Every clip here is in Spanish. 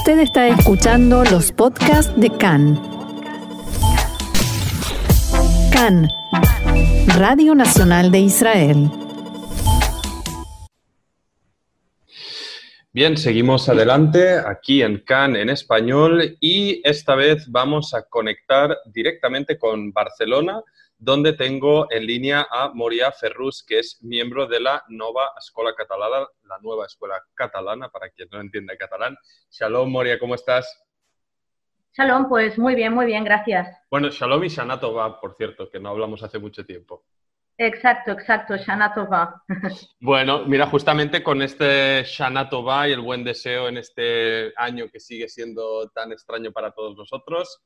Usted está escuchando los podcasts de CAN. CAN, Radio Nacional de Israel. Bien, seguimos adelante aquí en CAN en español y esta vez vamos a conectar directamente con Barcelona donde tengo en línea a Moria Ferrus, que es miembro de la Nova Escuela Catalana, la nueva escuela catalana, para quien no entiende catalán. Shalom, Moria, ¿cómo estás? Shalom, pues muy bien, muy bien, gracias. Bueno, Shalom y Shanatova, por cierto, que no hablamos hace mucho tiempo. Exacto, exacto, Shanatova. bueno, mira, justamente con este Shanatova y el buen deseo en este año que sigue siendo tan extraño para todos nosotros,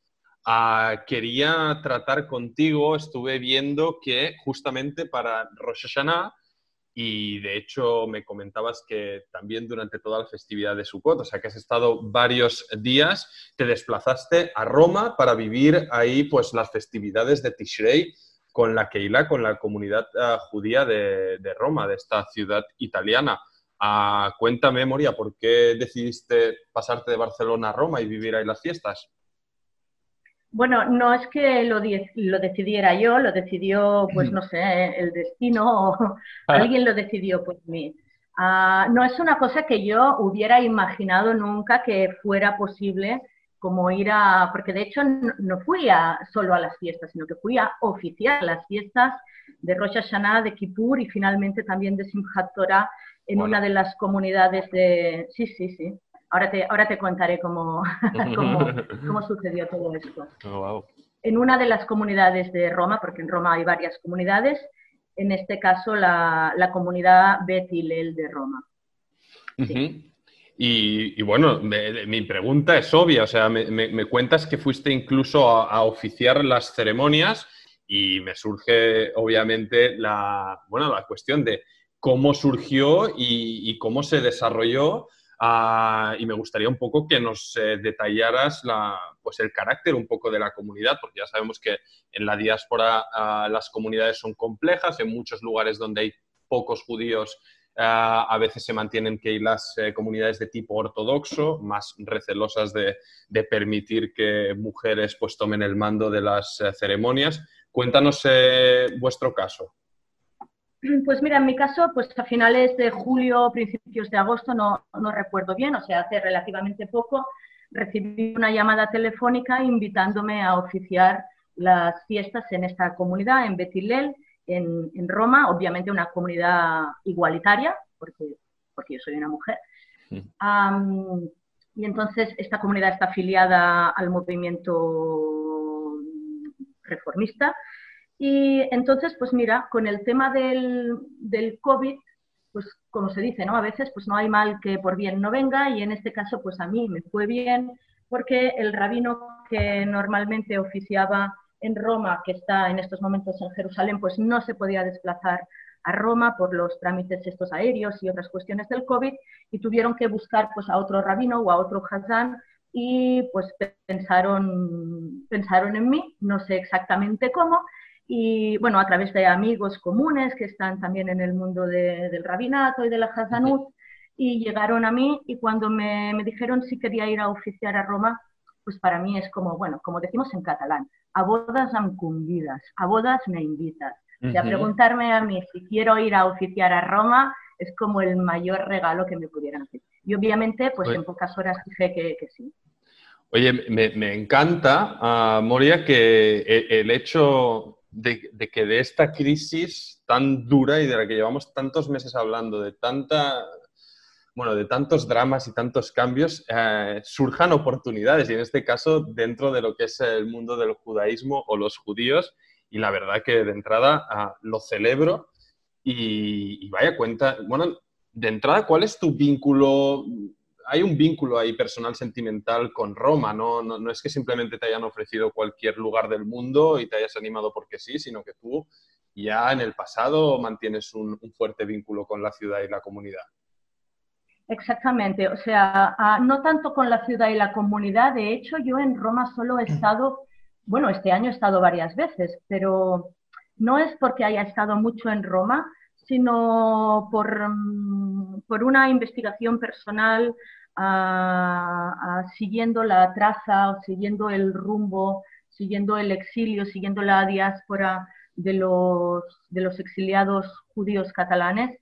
Ah, quería tratar contigo, estuve viendo que justamente para Rosh Hashanah, y de hecho me comentabas que también durante toda la festividad de Sukkot, o sea que has estado varios días, te desplazaste a Roma para vivir ahí pues las festividades de Tishrei con la Keilah, con la comunidad ah, judía de, Roma, de esta ciudad italiana. Uh, cuéntame, Moria, ¿por qué decidiste pasarte de Barcelona a Roma y vivir ahí las fiestas? Bueno, no es que lo, lo, decidiera yo, lo decidió, pues no sé, el destino o ah. alguien lo decidió por mí. Ah, no es una cosa que yo hubiera imaginado nunca que fuera posible como ir a, porque de hecho no, fui a, solo a las fiestas, sino que fui a oficiar las fiestas de Rosh Hashanah, de Kippur y finalmente también de Simchat Torah en una de las comunidades de... Sí, sí, sí. Ahora te, ahora te contaré cómo, cómo, sucedió todo esto. Oh, en una de las comunidades de Roma, porque en Roma hay varias comunidades, en este caso la, la comunidad Betilel de Roma. y, bueno, mi pregunta es obvia, o sea, me, me, cuentas que fuiste incluso a, oficiar las ceremonias y me surge obviamente la, bueno, la cuestión de cómo surgió y, y cómo se desarrolló Ah, y me gustaría un poco que nos eh, detallaras la, pues el carácter un poco de la comunidad, porque ya sabemos que en la diáspora ah, las comunidades son complejas, en muchos lugares donde hay pocos judíos ah, a veces se mantienen que las eh, comunidades de tipo ortodoxo, más recelosas de, de, permitir que mujeres pues tomen el mando de las eh, ceremonias. Cuéntanos vuestro caso. Pues mira, en mi caso, pues a finales de julio, principios de agosto, no, no recuerdo bien, o sea, hace relativamente poco, recibí una llamada telefónica invitándome a oficiar las fiestas en esta comunidad, en Betilel, en, en Roma, obviamente una comunidad igualitaria, porque, porque yo soy una mujer. y entonces esta comunidad está afiliada al movimiento reformista y entonces, pues mira, con el tema del, del COVID, pues como se dice, ¿no? A veces pues no hay mal que por bien no venga y en este caso pues a mí me fue bien porque el rabino que normalmente oficiaba en Roma, que está en estos momentos en Jerusalén, pues no se podía desplazar a Roma por los trámites estos aéreos y otras cuestiones del COVID y tuvieron que buscar pues a otro rabino o a otro hazán y pues pensaron, pensaron en mí, no sé exactamente cómo, y bueno, a través de amigos comunes que están también en el mundo del rabinato y de la Hazanut, y llegaron a mí y cuando me, me, dijeron si quería ir a oficiar a Roma, pues para mí es como, bueno, como decimos en catalán, a bodas cumbidas, a bodas me invitas. O sea, preguntarme a mí si quiero ir a oficiar a Roma es como el mayor regalo que me pudieran hacer. Y obviamente, pues en pocas horas dije que, que sí. Oye, me, me encanta, uh, Moria, que e, el hecho de, que de esta crisis tan dura y de la que llevamos tantos meses hablando, de tanta, bueno, de tantos dramas y tantos cambios, eh, surjan oportunidades, y en este caso dentro de lo que es el mundo del judaísmo o los judíos, y la verdad que de entrada ah, lo celebro y, y, vaya cuenta, bueno, de entrada, ¿cuál es tu vínculo hay un vínculo ahí personal, sentimental con Roma, ¿no? ¿no? es que simplemente te hayan ofrecido cualquier lugar del mundo y te hayas animado porque sí, sino que tú ya en el pasado mantienes un, fuerte vínculo con la ciudad y la comunidad. Exactamente, o sea, ah, no tanto con la ciudad y la comunidad, de hecho yo en Roma solo he estado, bueno, este año he estado varias veces, pero no es porque haya estado mucho en Roma, sino por, mm, por una investigación personal siguiendo la traza siguiendo el rumbo, siguiendo el exilio, siguiendo la diáspora de los, de los exiliados judíos catalanes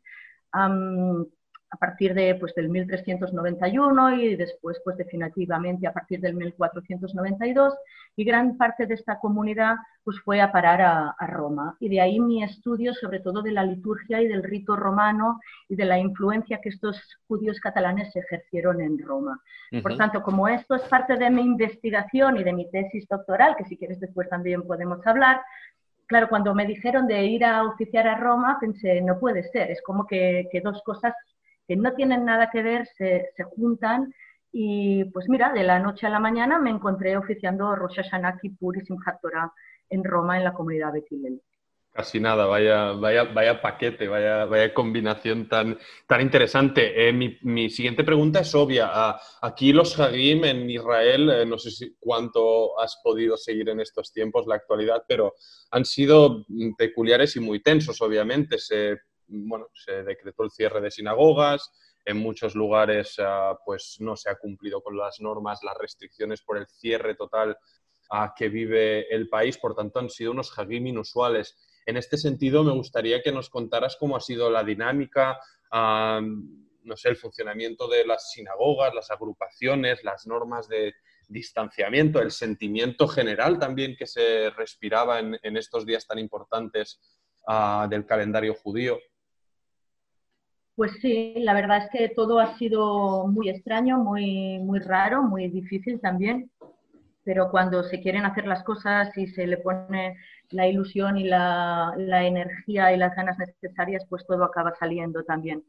a partir de, pues, del 1391 y después pues, definitivamente a partir del 1492 y gran parte de esta comunidad pues, fue a parar a, Roma. Y de ahí mi estudio sobre todo de la liturgia y del rito romano y de la influencia que estos judíos catalanes ejercieron en Roma. Por tanto, como esto es parte de mi investigación y de mi tesis doctoral, que si quieres después también podemos hablar, claro, cuando me dijeron de ir a oficiar a Roma, pensé, no puede ser, es como que, que dos cosas no tienen nada que ver se, juntan y pues mira, de la noche a la mañana me encontré oficiando Rosh Hashanah Kippur y Simchat Torah en Roma, en la comunidad de Chile. Casi nada, vaya, vaya, vaya paquete, vaya, vaya combinación tan, tan interesante. Eh, mi, siguiente pregunta es obvia. Ah, aquí los Hagim en Israel, eh, no sé si cuánto has podido seguir en estos tiempos la actualidad, pero han sido peculiares y muy tensos, obviamente. Se bueno, se decretó el cierre de sinagogas, en muchos lugares ah, pues no se ha cumplido con las normas, las restricciones por el cierre total que vive el país, por tanto han sido unos hagim inusuales. En este sentido, me gustaría que nos contaras cómo ha sido la dinámica, no sé, el funcionamiento de las sinagogas, las agrupaciones, las normas de distanciamiento, el sentimiento general también que se respiraba en, estos días tan importantes ah, del calendario judío. Pues sí, la verdad es que todo ha sido muy extraño, muy, muy raro, muy difícil también, pero cuando se quieren hacer las cosas y se le pone la ilusión y la, energía y las ganas necesarias, pues todo acaba saliendo también.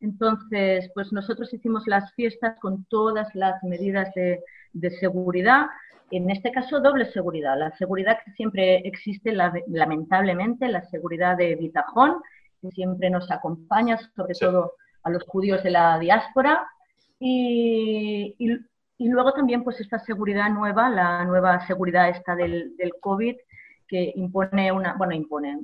Entonces, pues nosotros hicimos las fiestas con todas las medidas de, de seguridad, en este caso doble seguridad, la seguridad que siempre existe lamentablemente, la seguridad de Bitajón, que siempre nos acompaña, sobre todo a los judíos de la diáspora. Y, y, luego también pues esta seguridad nueva, la nueva seguridad esta del, del COVID, que impone una, bueno, impone,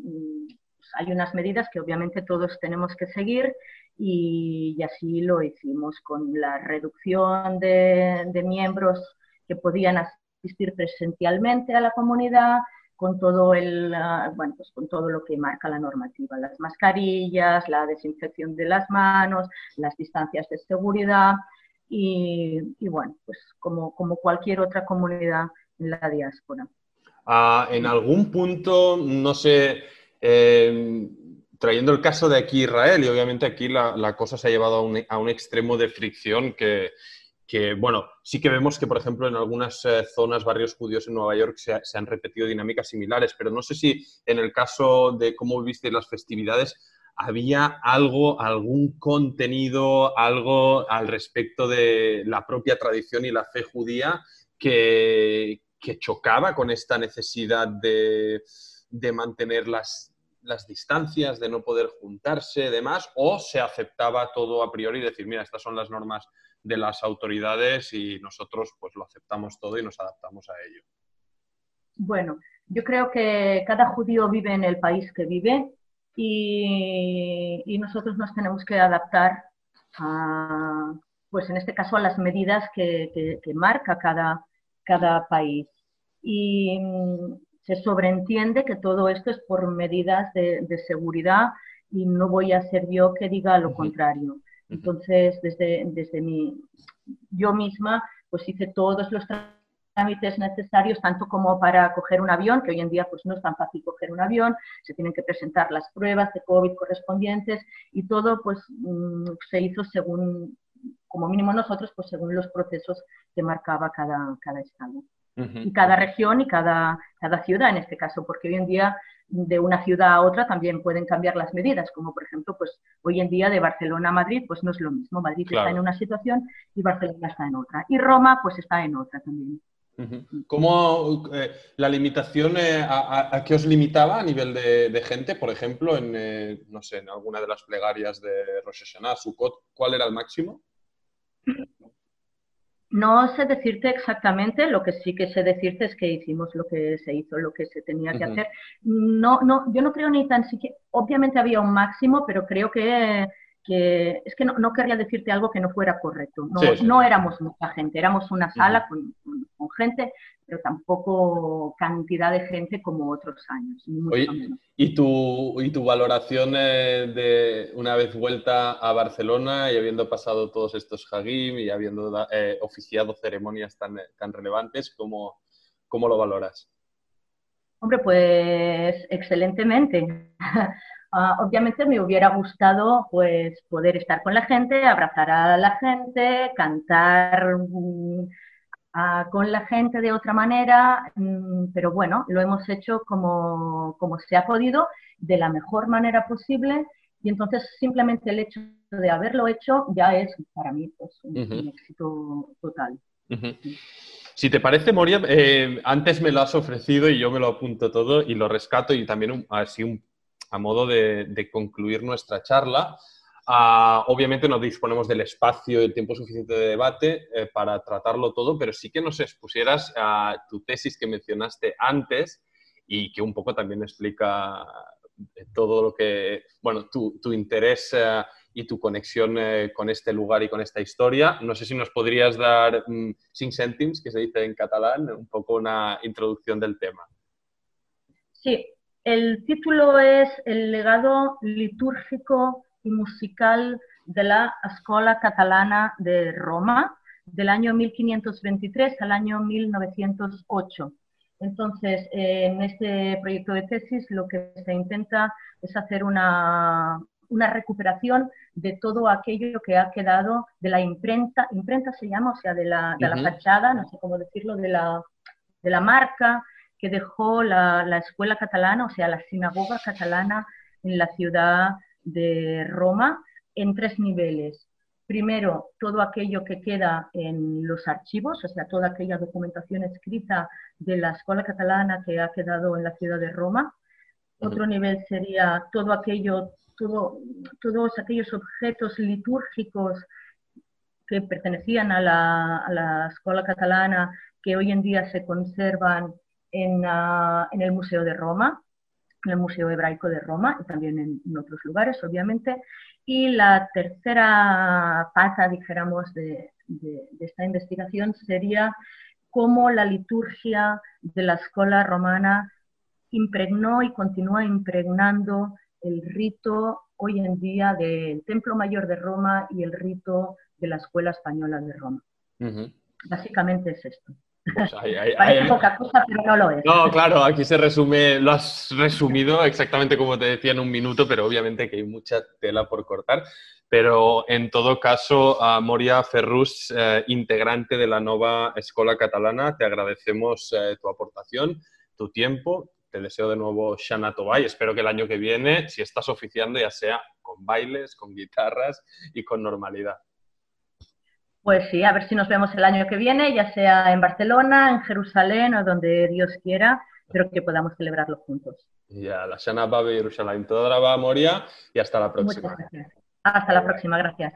pues hay unas medidas que obviamente todos tenemos que seguir y, y así lo hicimos con la reducción de, de miembros que podían asistir presencialmente a la comunidad, con todo el ah, bueno pues con todo lo que marca la normativa las mascarillas la desinfección de las manos las distancias de seguridad y, bueno pues como, como cualquier otra comunidad en la diáspora. Ah, en algún punto no sé em, trayendo el caso de aquí Israel y obviamente aquí la, la cosa se ha llevado a un, a un extremo de fricción que que, bueno, sí que vemos que, por ejemplo, en algunas eh, zonas, barrios judíos en Nueva York se, han repetido dinámicas similares, pero no sé si en el caso de cómo viste las festividades, había algo, algún contenido, algo al respecto de la propia tradición y la fe judía que, que chocaba con esta necesidad de, de mantener las, las distancias, de no poder juntarse, demás, o se aceptaba todo a priori decir, mira, estas son las normas de las autoridades y nosotros pues lo aceptamos todo y nos adaptamos a ello. Bueno, yo creo que cada judío vive en el país que vive y, nosotros nos tenemos que adaptar a, pues en este caso a las medidas que, marca cada, cada país. Y se sobreentiende que todo esto es por medidas de, seguridad y no voy a ser yo que diga lo contrario. Entonces, desde, desde mi, yo misma, pues hice todos los trámites necesarios, tanto como para coger un avión, que hoy en día pues no es tan fácil coger un avión, se tienen que presentar las pruebas de COVID correspondientes y todo pues mm, se hizo según, como mínimo nosotros, pues según los procesos que marcaba cada, cada estado. Y cada región y cada, cada ciudad en este caso, porque hoy en día de una ciudad a otra también pueden cambiar las medidas, como por ejemplo, pues hoy en día de Barcelona a Madrid, pues no es lo mismo. Madrid está en una situación y Barcelona está en otra. Y Roma, pues está en otra también. ¿Cómo eh, la limitación, eh, a, qué os limitaba a nivel de, gente? Por ejemplo, en, eh, no sé, en alguna de las plegarias de Rosh Hashanah, Sukkot, ¿cuál era el máximo? No sé decirte exactamente, lo que sí que sé decirte es que hicimos lo que se hizo, lo que se tenía que hacer. No, no, yo no creo ni tan siquiera, obviamente había un máximo, pero creo que, que es que no, querría decirte algo que no fuera correcto. No, éramos mucha gente, éramos una sala con, gente, pero tampoco cantidad de gente como otros años. ¿y, tu, ¿Y tu valoración eh, de una vez vuelta a Barcelona y habiendo pasado todos estos Hagim y habiendo eh, oficiado ceremonias tan, tan relevantes, ¿cómo, ¿cómo lo valoras? Hombre, pues excelentemente. Ah, obviamente me hubiera gustado pues poder estar con la gente, abrazar a la gente, cantar mm, ah, con la gente de otra manera, mm, pero bueno, lo hemos hecho como, como se ha podido, de la mejor manera posible, y entonces simplemente el hecho de haberlo hecho ya es para mí pues, un, éxito total. Si te parece, Moria, eh, antes me lo has ofrecido y yo me lo apunto todo y lo rescato y también así un a modo de, concluir nuestra charla. Ah, obviamente no disponemos del espacio y el tiempo suficiente de debate eh, para tratarlo todo, pero sí que nos expusieras a tu tesis que mencionaste antes y que un poco también explica todo lo que, bueno, tu, interés eh, y tu conexión eh, con este lugar y con esta historia. No sé si nos podrías dar mm, sin céntims, que se dice en catalán, un poco una introducción del tema. Sí, el título es El legado litúrgico y musical de la Escuela Catalana de Roma, del año 1523 al año 1908. Entonces, en este proyecto de tesis lo que se intenta es hacer una, recuperación de todo aquello que ha quedado de la imprenta, imprenta se llama, o sea, de la, fachada, no sé cómo decirlo, de la, de la marca, que dejó la, escuela catalana, o sea, la sinagoga catalana en la ciudad de Roma, en tres niveles. Primero, todo aquello que queda en los archivos, o sea, toda aquella documentación escrita de la escuela catalana que ha quedado en la ciudad de Roma. Otro nivel sería todo aquello, todo, todos aquellos objetos litúrgicos que pertenecían a la, a la escuela catalana que hoy en día se conservan en, el Museo de Roma, en el Museo Hebraico de Roma y también en, otros lugares, obviamente. Y la tercera pata, dijéramos, de, esta investigación sería cómo la liturgia de la escuela romana impregnó y continúa impregnando el rito hoy en día del Templo Mayor de Roma y el rito de la Escuela Española de Roma. Básicamente es esto. Pues Parece poca cosa, pero no lo es. No, claro, aquí se resume, lo has resumido exactamente como te decía en un minuto, pero obviamente que hay mucha tela por cortar. Pero en todo caso, a Moria Ferrus, eh, integrante de la nueva Escuela Catalana, te agradecemos eh, tu aportación, tu tiempo. Te deseo de nuevo Shana Tobay. Espero que el año que viene, si estás oficiando, ya sea con bailes, con guitarras y con normalidad. Pues sí, a ver si nos vemos el año que viene, ya sea en Barcelona, en Jerusalén o donde Dios quiera, pero que podamos celebrarlo juntos. Ya, la Shana Babe Jerusalén. Toda la va Moria y hasta la próxima. Hasta la próxima, gracias.